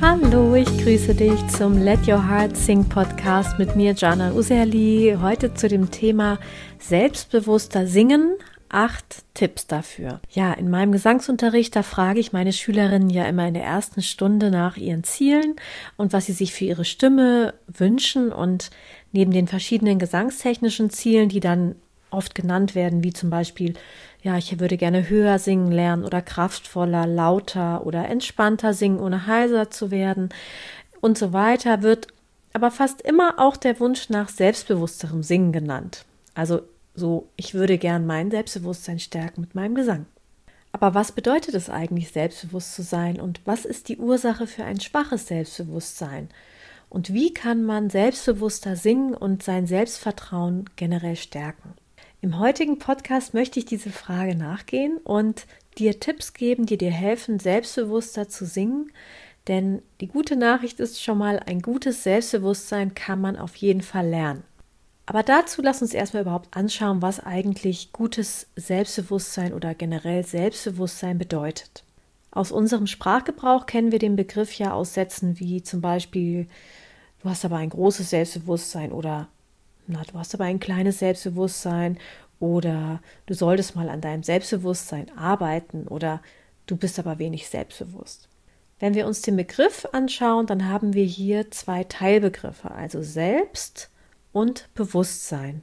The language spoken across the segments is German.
Hallo, ich grüße dich zum Let Your Heart Sing Podcast mit mir, Jana Userli. Heute zu dem Thema selbstbewusster Singen. Acht Tipps dafür. Ja, in meinem Gesangsunterricht, da frage ich meine Schülerinnen ja immer in der ersten Stunde nach ihren Zielen und was sie sich für ihre Stimme wünschen. Und neben den verschiedenen gesangstechnischen Zielen, die dann oft genannt werden, wie zum Beispiel, ja, ich würde gerne höher singen lernen oder kraftvoller, lauter oder entspannter singen, ohne heiser zu werden und so weiter, wird aber fast immer auch der Wunsch nach selbstbewussterem Singen genannt. Also so, ich würde gern mein Selbstbewusstsein stärken mit meinem Gesang. Aber was bedeutet es eigentlich, selbstbewusst zu sein und was ist die Ursache für ein schwaches Selbstbewusstsein? Und wie kann man selbstbewusster singen und sein Selbstvertrauen generell stärken? Im heutigen Podcast möchte ich diese Frage nachgehen und dir Tipps geben, die dir helfen, selbstbewusster zu singen. Denn die gute Nachricht ist schon mal, ein gutes Selbstbewusstsein kann man auf jeden Fall lernen. Aber dazu lass uns erstmal überhaupt anschauen, was eigentlich gutes Selbstbewusstsein oder generell Selbstbewusstsein bedeutet. Aus unserem Sprachgebrauch kennen wir den Begriff ja aus Sätzen wie zum Beispiel, du hast aber ein großes Selbstbewusstsein oder na, du hast aber ein kleines Selbstbewusstsein oder du solltest mal an deinem Selbstbewusstsein arbeiten oder du bist aber wenig selbstbewusst. Wenn wir uns den Begriff anschauen, dann haben wir hier zwei Teilbegriffe, also Selbst und Bewusstsein.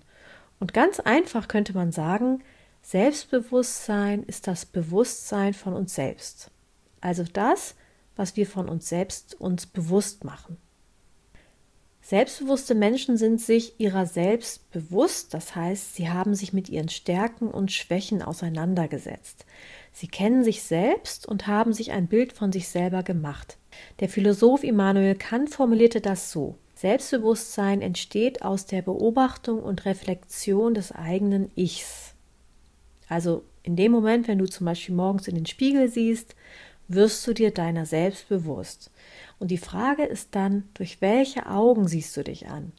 Und ganz einfach könnte man sagen, Selbstbewusstsein ist das Bewusstsein von uns selbst. Also das, was wir von uns selbst uns bewusst machen. Selbstbewusste Menschen sind sich ihrer selbst bewusst, das heißt, sie haben sich mit ihren Stärken und Schwächen auseinandergesetzt. Sie kennen sich selbst und haben sich ein Bild von sich selber gemacht. Der Philosoph Immanuel Kant formulierte das so Selbstbewusstsein entsteht aus der Beobachtung und Reflexion des eigenen Ichs. Also in dem Moment, wenn du zum Beispiel morgens in den Spiegel siehst, wirst du dir deiner selbst bewusst. Und die Frage ist dann, durch welche Augen siehst du dich an?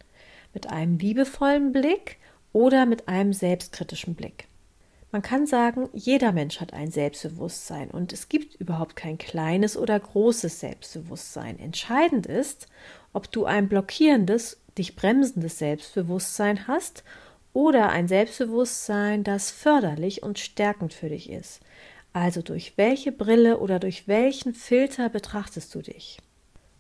Mit einem liebevollen Blick oder mit einem selbstkritischen Blick? Man kann sagen, jeder Mensch hat ein Selbstbewusstsein und es gibt überhaupt kein kleines oder großes Selbstbewusstsein. Entscheidend ist, ob du ein blockierendes, dich bremsendes Selbstbewusstsein hast oder ein Selbstbewusstsein, das förderlich und stärkend für dich ist. Also durch welche Brille oder durch welchen Filter betrachtest du dich?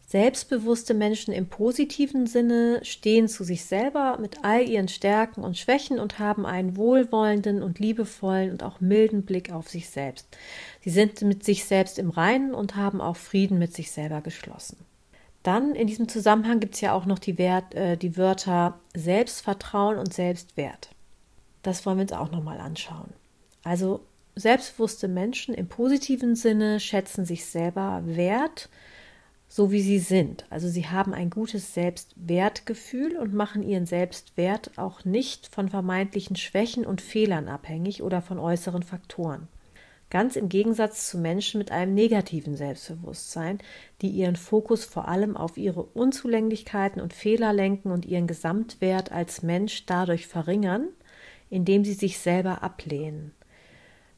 Selbstbewusste Menschen im positiven Sinne stehen zu sich selber mit all ihren Stärken und Schwächen und haben einen wohlwollenden und liebevollen und auch milden Blick auf sich selbst. Sie sind mit sich selbst im Reinen und haben auch Frieden mit sich selber geschlossen. Dann in diesem Zusammenhang gibt es ja auch noch die, Wert, äh, die Wörter Selbstvertrauen und Selbstwert. Das wollen wir uns auch nochmal anschauen. Also selbstbewusste Menschen im positiven Sinne schätzen sich selber wert, so wie sie sind. Also sie haben ein gutes Selbstwertgefühl und machen ihren Selbstwert auch nicht von vermeintlichen Schwächen und Fehlern abhängig oder von äußeren Faktoren. Ganz im Gegensatz zu Menschen mit einem negativen Selbstbewusstsein, die ihren Fokus vor allem auf ihre Unzulänglichkeiten und Fehler lenken und ihren Gesamtwert als Mensch dadurch verringern, indem sie sich selber ablehnen.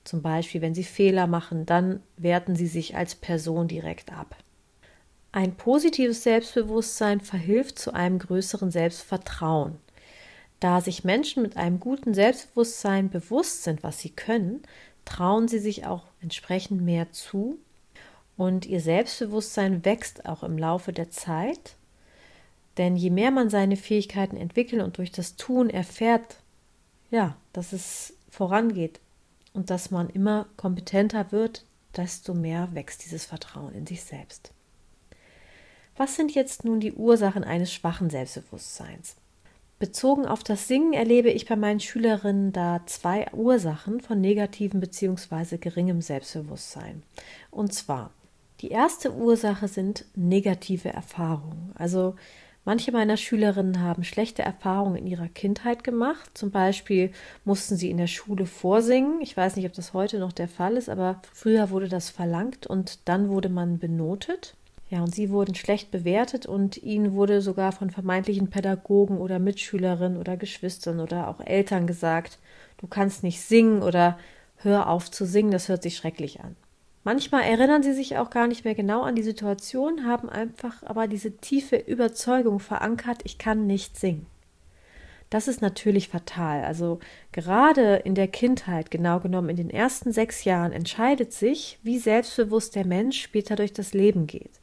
Zum Beispiel, wenn sie Fehler machen, dann werten sie sich als Person direkt ab. Ein positives Selbstbewusstsein verhilft zu einem größeren Selbstvertrauen. Da sich Menschen mit einem guten Selbstbewusstsein bewusst sind, was sie können, trauen sie sich auch entsprechend mehr zu und ihr Selbstbewusstsein wächst auch im Laufe der Zeit. Denn je mehr man seine Fähigkeiten entwickelt und durch das Tun erfährt, ja, dass es vorangeht und dass man immer kompetenter wird, desto mehr wächst dieses Vertrauen in sich selbst. Was sind jetzt nun die Ursachen eines schwachen Selbstbewusstseins? Bezogen auf das Singen erlebe ich bei meinen Schülerinnen da zwei Ursachen von negativem bzw. geringem Selbstbewusstsein. Und zwar, die erste Ursache sind negative Erfahrungen. Also manche meiner Schülerinnen haben schlechte Erfahrungen in ihrer Kindheit gemacht. Zum Beispiel mussten sie in der Schule vorsingen. Ich weiß nicht, ob das heute noch der Fall ist, aber früher wurde das verlangt und dann wurde man benotet. Ja, und sie wurden schlecht bewertet und ihnen wurde sogar von vermeintlichen Pädagogen oder Mitschülerinnen oder Geschwistern oder auch Eltern gesagt, du kannst nicht singen oder hör auf zu singen, das hört sich schrecklich an. Manchmal erinnern sie sich auch gar nicht mehr genau an die Situation, haben einfach aber diese tiefe Überzeugung verankert, ich kann nicht singen. Das ist natürlich fatal. Also gerade in der Kindheit, genau genommen in den ersten sechs Jahren, entscheidet sich, wie selbstbewusst der Mensch später durch das Leben geht.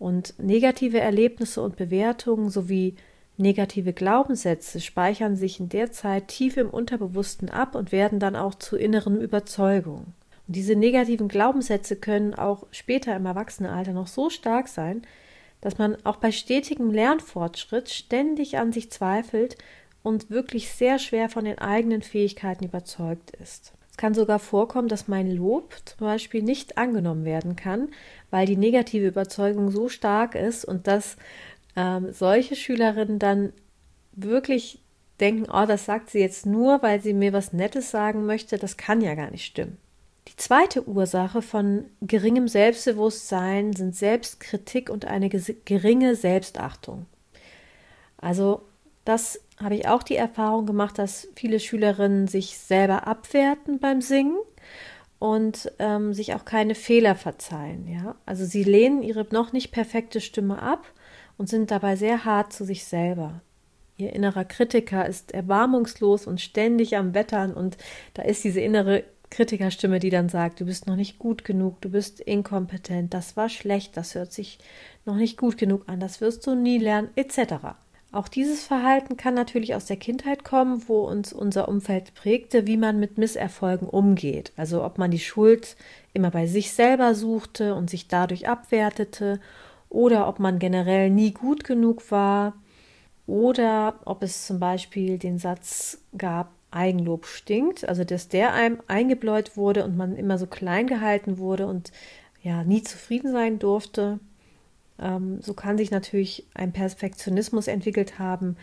Und negative Erlebnisse und Bewertungen sowie negative Glaubenssätze speichern sich in der Zeit tief im Unterbewussten ab und werden dann auch zu inneren Überzeugungen. Diese negativen Glaubenssätze können auch später im Erwachsenenalter noch so stark sein, dass man auch bei stetigem Lernfortschritt ständig an sich zweifelt und wirklich sehr schwer von den eigenen Fähigkeiten überzeugt ist. Es kann sogar vorkommen, dass mein Lob zum Beispiel nicht angenommen werden kann, weil die negative Überzeugung so stark ist und dass ähm, solche Schülerinnen dann wirklich denken, oh, das sagt sie jetzt nur, weil sie mir was Nettes sagen möchte, das kann ja gar nicht stimmen. Die zweite Ursache von geringem Selbstbewusstsein sind Selbstkritik und eine geringe Selbstachtung. Also das habe ich auch die Erfahrung gemacht, dass viele Schülerinnen sich selber abwerten beim Singen und ähm, sich auch keine Fehler verzeihen. Ja? Also sie lehnen ihre noch nicht perfekte Stimme ab und sind dabei sehr hart zu sich selber. Ihr innerer Kritiker ist erbarmungslos und ständig am Wettern und da ist diese innere Kritikerstimme, die dann sagt, du bist noch nicht gut genug, du bist inkompetent, das war schlecht, das hört sich noch nicht gut genug an, das wirst du nie lernen, etc. Auch dieses Verhalten kann natürlich aus der Kindheit kommen, wo uns unser Umfeld prägte, wie man mit Misserfolgen umgeht. Also ob man die Schuld immer bei sich selber suchte und sich dadurch abwertete oder ob man generell nie gut genug war oder ob es zum Beispiel den Satz gab, Eigenlob stinkt, also dass der einem eingebläut wurde und man immer so klein gehalten wurde und ja nie zufrieden sein durfte. Ähm, so kann sich natürlich ein Perfektionismus entwickelt haben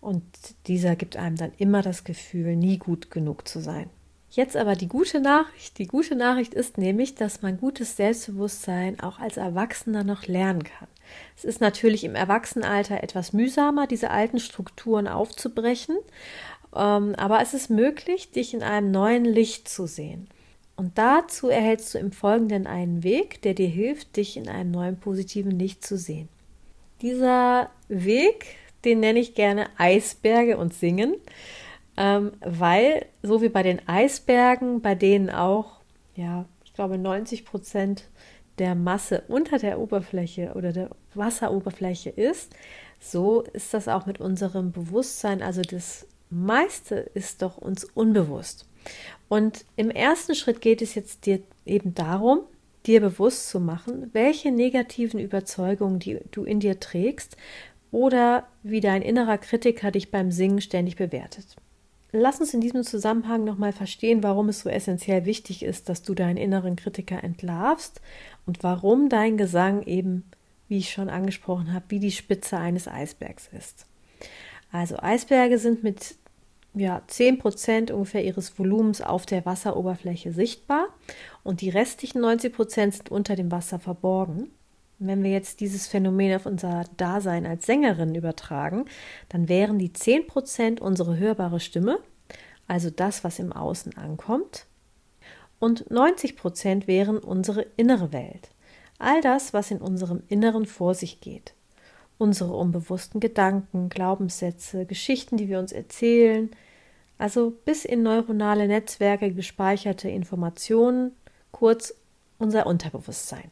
und dieser gibt einem dann immer das Gefühl, nie gut genug zu sein. Jetzt aber die gute Nachricht. Die gute Nachricht ist nämlich, dass man gutes Selbstbewusstsein auch als Erwachsener noch lernen kann. Es ist natürlich im Erwachsenenalter etwas mühsamer, diese alten Strukturen aufzubrechen, aber es ist möglich, dich in einem neuen Licht zu sehen. Und dazu erhältst du im Folgenden einen Weg, der dir hilft, dich in einem neuen positiven Licht zu sehen. Dieser Weg, den nenne ich gerne Eisberge und Singen, ähm, weil so wie bei den Eisbergen, bei denen auch, ja, ich glaube 90 Prozent der Masse unter der Oberfläche oder der Wasseroberfläche ist, so ist das auch mit unserem Bewusstsein. Also das meiste ist doch uns unbewusst. Und im ersten Schritt geht es jetzt dir eben darum, dir bewusst zu machen, welche negativen Überzeugungen die du in dir trägst oder wie dein innerer Kritiker dich beim Singen ständig bewertet. Lass uns in diesem Zusammenhang nochmal verstehen, warum es so essentiell wichtig ist, dass du deinen inneren Kritiker entlarvst und warum dein Gesang eben, wie ich schon angesprochen habe, wie die Spitze eines Eisbergs ist. Also Eisberge sind mit ja, 10% ungefähr ihres Volumens auf der Wasseroberfläche sichtbar und die restlichen 90% sind unter dem Wasser verborgen. wenn wir jetzt dieses Phänomen auf unser Dasein als Sängerin übertragen, dann wären die 10% unsere hörbare Stimme, also das, was im Außen ankommt, und 90% wären unsere innere Welt, all das, was in unserem Inneren vor sich geht. Unsere unbewussten Gedanken, Glaubenssätze, Geschichten, die wir uns erzählen, also bis in neuronale Netzwerke gespeicherte Informationen, kurz unser Unterbewusstsein.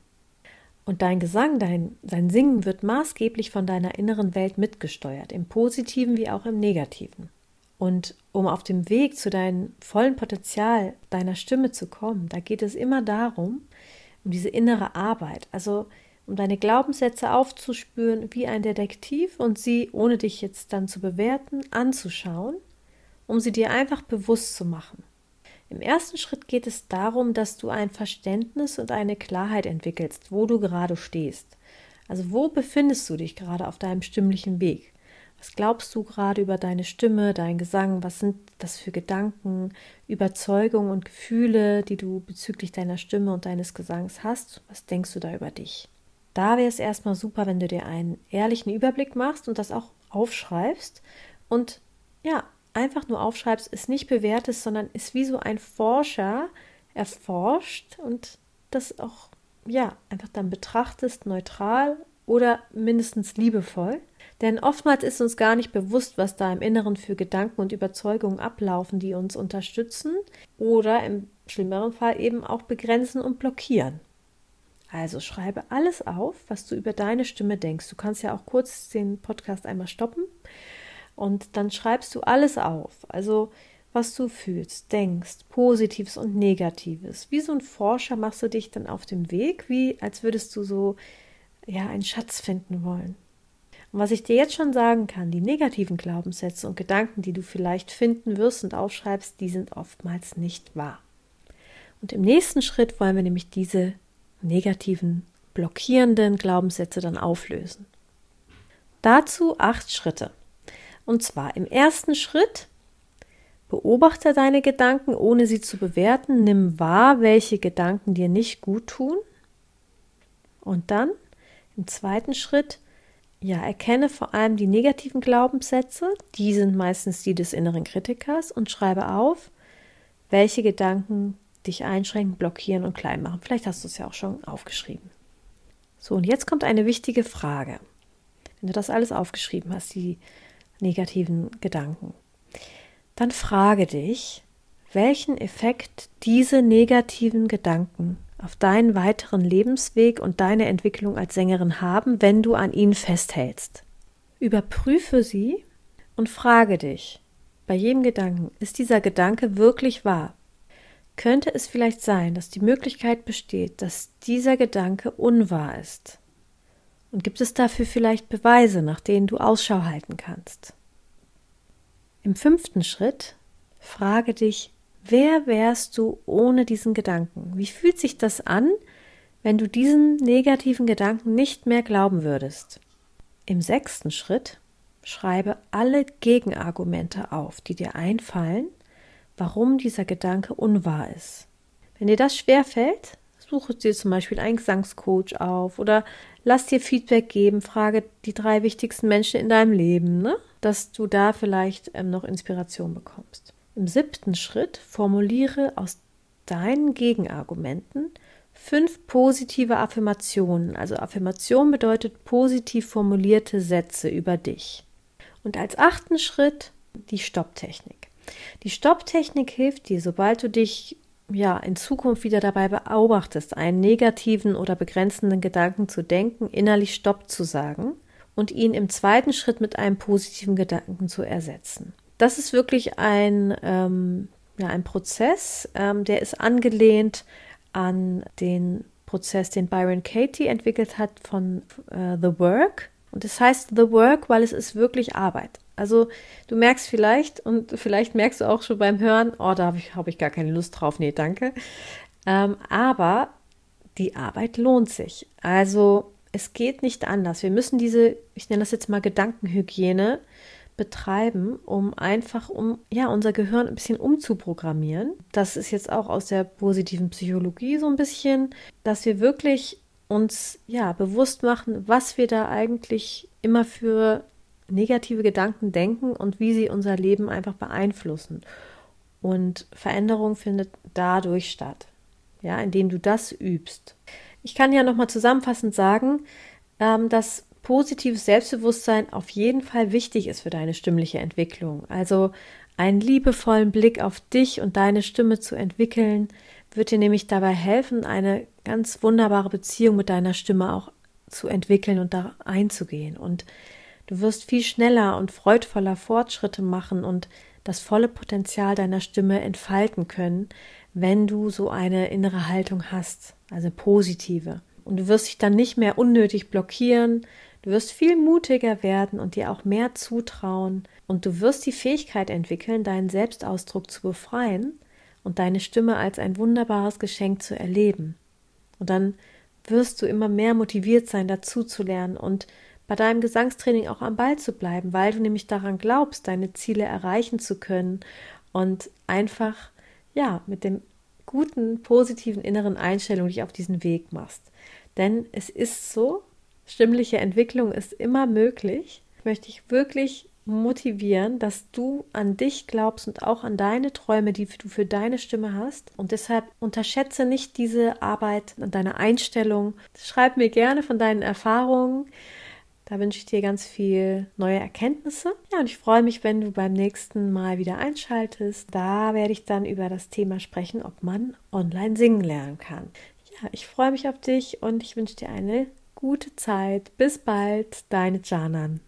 Und dein Gesang, dein, dein Singen wird maßgeblich von deiner inneren Welt mitgesteuert, im positiven wie auch im negativen. Und um auf dem Weg zu deinem vollen Potenzial deiner Stimme zu kommen, da geht es immer darum, um diese innere Arbeit, also um deine Glaubenssätze aufzuspüren wie ein Detektiv und sie, ohne dich jetzt dann zu bewerten, anzuschauen um sie dir einfach bewusst zu machen. Im ersten Schritt geht es darum, dass du ein Verständnis und eine Klarheit entwickelst, wo du gerade stehst. Also wo befindest du dich gerade auf deinem stimmlichen Weg? Was glaubst du gerade über deine Stimme, dein Gesang? Was sind das für Gedanken, Überzeugungen und Gefühle, die du bezüglich deiner Stimme und deines Gesangs hast? Was denkst du da über dich? Da wäre es erstmal super, wenn du dir einen ehrlichen Überblick machst und das auch aufschreibst und ja, einfach nur aufschreibst, es nicht bewertest, sondern ist wie so ein Forscher erforscht und das auch, ja, einfach dann betrachtest, neutral oder mindestens liebevoll. Denn oftmals ist uns gar nicht bewusst, was da im Inneren für Gedanken und Überzeugungen ablaufen, die uns unterstützen oder im schlimmeren Fall eben auch begrenzen und blockieren. Also schreibe alles auf, was du über deine Stimme denkst. Du kannst ja auch kurz den Podcast einmal stoppen und dann schreibst du alles auf. Also was du fühlst, denkst, Positives und Negatives. Wie so ein Forscher machst du dich dann auf dem Weg, wie als würdest du so ja einen Schatz finden wollen. Und was ich dir jetzt schon sagen kann, die negativen Glaubenssätze und Gedanken, die du vielleicht finden wirst und aufschreibst, die sind oftmals nicht wahr. Und im nächsten Schritt wollen wir nämlich diese negativen, blockierenden Glaubenssätze dann auflösen. Dazu acht Schritte. Und zwar im ersten Schritt beobachte deine Gedanken, ohne sie zu bewerten, nimm wahr, welche Gedanken dir nicht gut tun. Und dann im zweiten Schritt ja, erkenne vor allem die negativen Glaubenssätze, die sind meistens die des inneren Kritikers, und schreibe auf, welche Gedanken dich einschränken, blockieren und klein machen. Vielleicht hast du es ja auch schon aufgeschrieben. So, und jetzt kommt eine wichtige Frage. Wenn du das alles aufgeschrieben hast, die negativen Gedanken, dann frage dich, welchen Effekt diese negativen Gedanken auf deinen weiteren Lebensweg und deine Entwicklung als Sängerin haben, wenn du an ihnen festhältst. Überprüfe sie und frage dich, bei jedem Gedanken, ist dieser Gedanke wirklich wahr? Könnte es vielleicht sein, dass die Möglichkeit besteht, dass dieser Gedanke unwahr ist? Und gibt es dafür vielleicht Beweise, nach denen du Ausschau halten kannst? Im fünften Schritt frage dich, Wer wärst du ohne diesen Gedanken? Wie fühlt sich das an, wenn du diesen negativen Gedanken nicht mehr glauben würdest? Im sechsten Schritt schreibe alle Gegenargumente auf, die dir einfallen, warum dieser Gedanke unwahr ist. Wenn dir das schwerfällt, suche dir zum Beispiel einen Gesangscoach auf oder lass dir Feedback geben, frage die drei wichtigsten Menschen in deinem Leben, ne? dass du da vielleicht ähm, noch Inspiration bekommst. Im siebten Schritt formuliere aus deinen Gegenargumenten fünf positive Affirmationen. Also Affirmation bedeutet positiv formulierte Sätze über dich. Und als achten Schritt die Stopptechnik. Die Stopptechnik hilft dir, sobald du dich ja in Zukunft wieder dabei beobachtest, einen negativen oder begrenzenden Gedanken zu denken, innerlich Stopp zu sagen und ihn im zweiten Schritt mit einem positiven Gedanken zu ersetzen das ist wirklich ein, ähm, ja, ein Prozess, ähm, der ist angelehnt an den Prozess, den Byron Katie entwickelt hat von äh, The Work. Und das heißt The Work, weil es ist wirklich Arbeit. Also du merkst vielleicht und vielleicht merkst du auch schon beim Hören, oh, da habe ich, hab ich gar keine Lust drauf. Nee, danke. Ähm, aber die Arbeit lohnt sich. Also es geht nicht anders. Wir müssen diese, ich nenne das jetzt mal Gedankenhygiene, betreiben, um einfach um ja unser Gehirn ein bisschen umzuprogrammieren. Das ist jetzt auch aus der positiven Psychologie so ein bisschen, dass wir wirklich uns ja bewusst machen, was wir da eigentlich immer für negative Gedanken denken und wie sie unser Leben einfach beeinflussen. Und Veränderung findet dadurch statt, ja, indem du das übst. Ich kann ja nochmal zusammenfassend sagen, ähm, dass positives Selbstbewusstsein auf jeden Fall wichtig ist für deine stimmliche Entwicklung. Also einen liebevollen Blick auf dich und deine Stimme zu entwickeln, wird dir nämlich dabei helfen, eine ganz wunderbare Beziehung mit deiner Stimme auch zu entwickeln und da einzugehen. Und du wirst viel schneller und freudvoller Fortschritte machen und das volle Potenzial deiner Stimme entfalten können, wenn du so eine innere Haltung hast, also positive. Und du wirst dich dann nicht mehr unnötig blockieren, Du wirst viel mutiger werden und dir auch mehr zutrauen und du wirst die Fähigkeit entwickeln, deinen Selbstausdruck zu befreien und deine Stimme als ein wunderbares Geschenk zu erleben. Und dann wirst du immer mehr motiviert sein, dazu zu lernen und bei deinem Gesangstraining auch am Ball zu bleiben, weil du nämlich daran glaubst, deine Ziele erreichen zu können und einfach, ja, mit dem guten, positiven inneren Einstellung dich auf diesen Weg machst. Denn es ist so, Stimmliche Entwicklung ist immer möglich. Möchte ich wirklich motivieren, dass du an dich glaubst und auch an deine Träume, die du für deine Stimme hast. Und deshalb unterschätze nicht diese Arbeit und deine Einstellung. Schreib mir gerne von deinen Erfahrungen. Da wünsche ich dir ganz viel neue Erkenntnisse. Ja, und ich freue mich, wenn du beim nächsten Mal wieder einschaltest. Da werde ich dann über das Thema sprechen, ob man online singen lernen kann. Ja, ich freue mich auf dich und ich wünsche dir eine gute Zeit. Bis bald, deine Janan.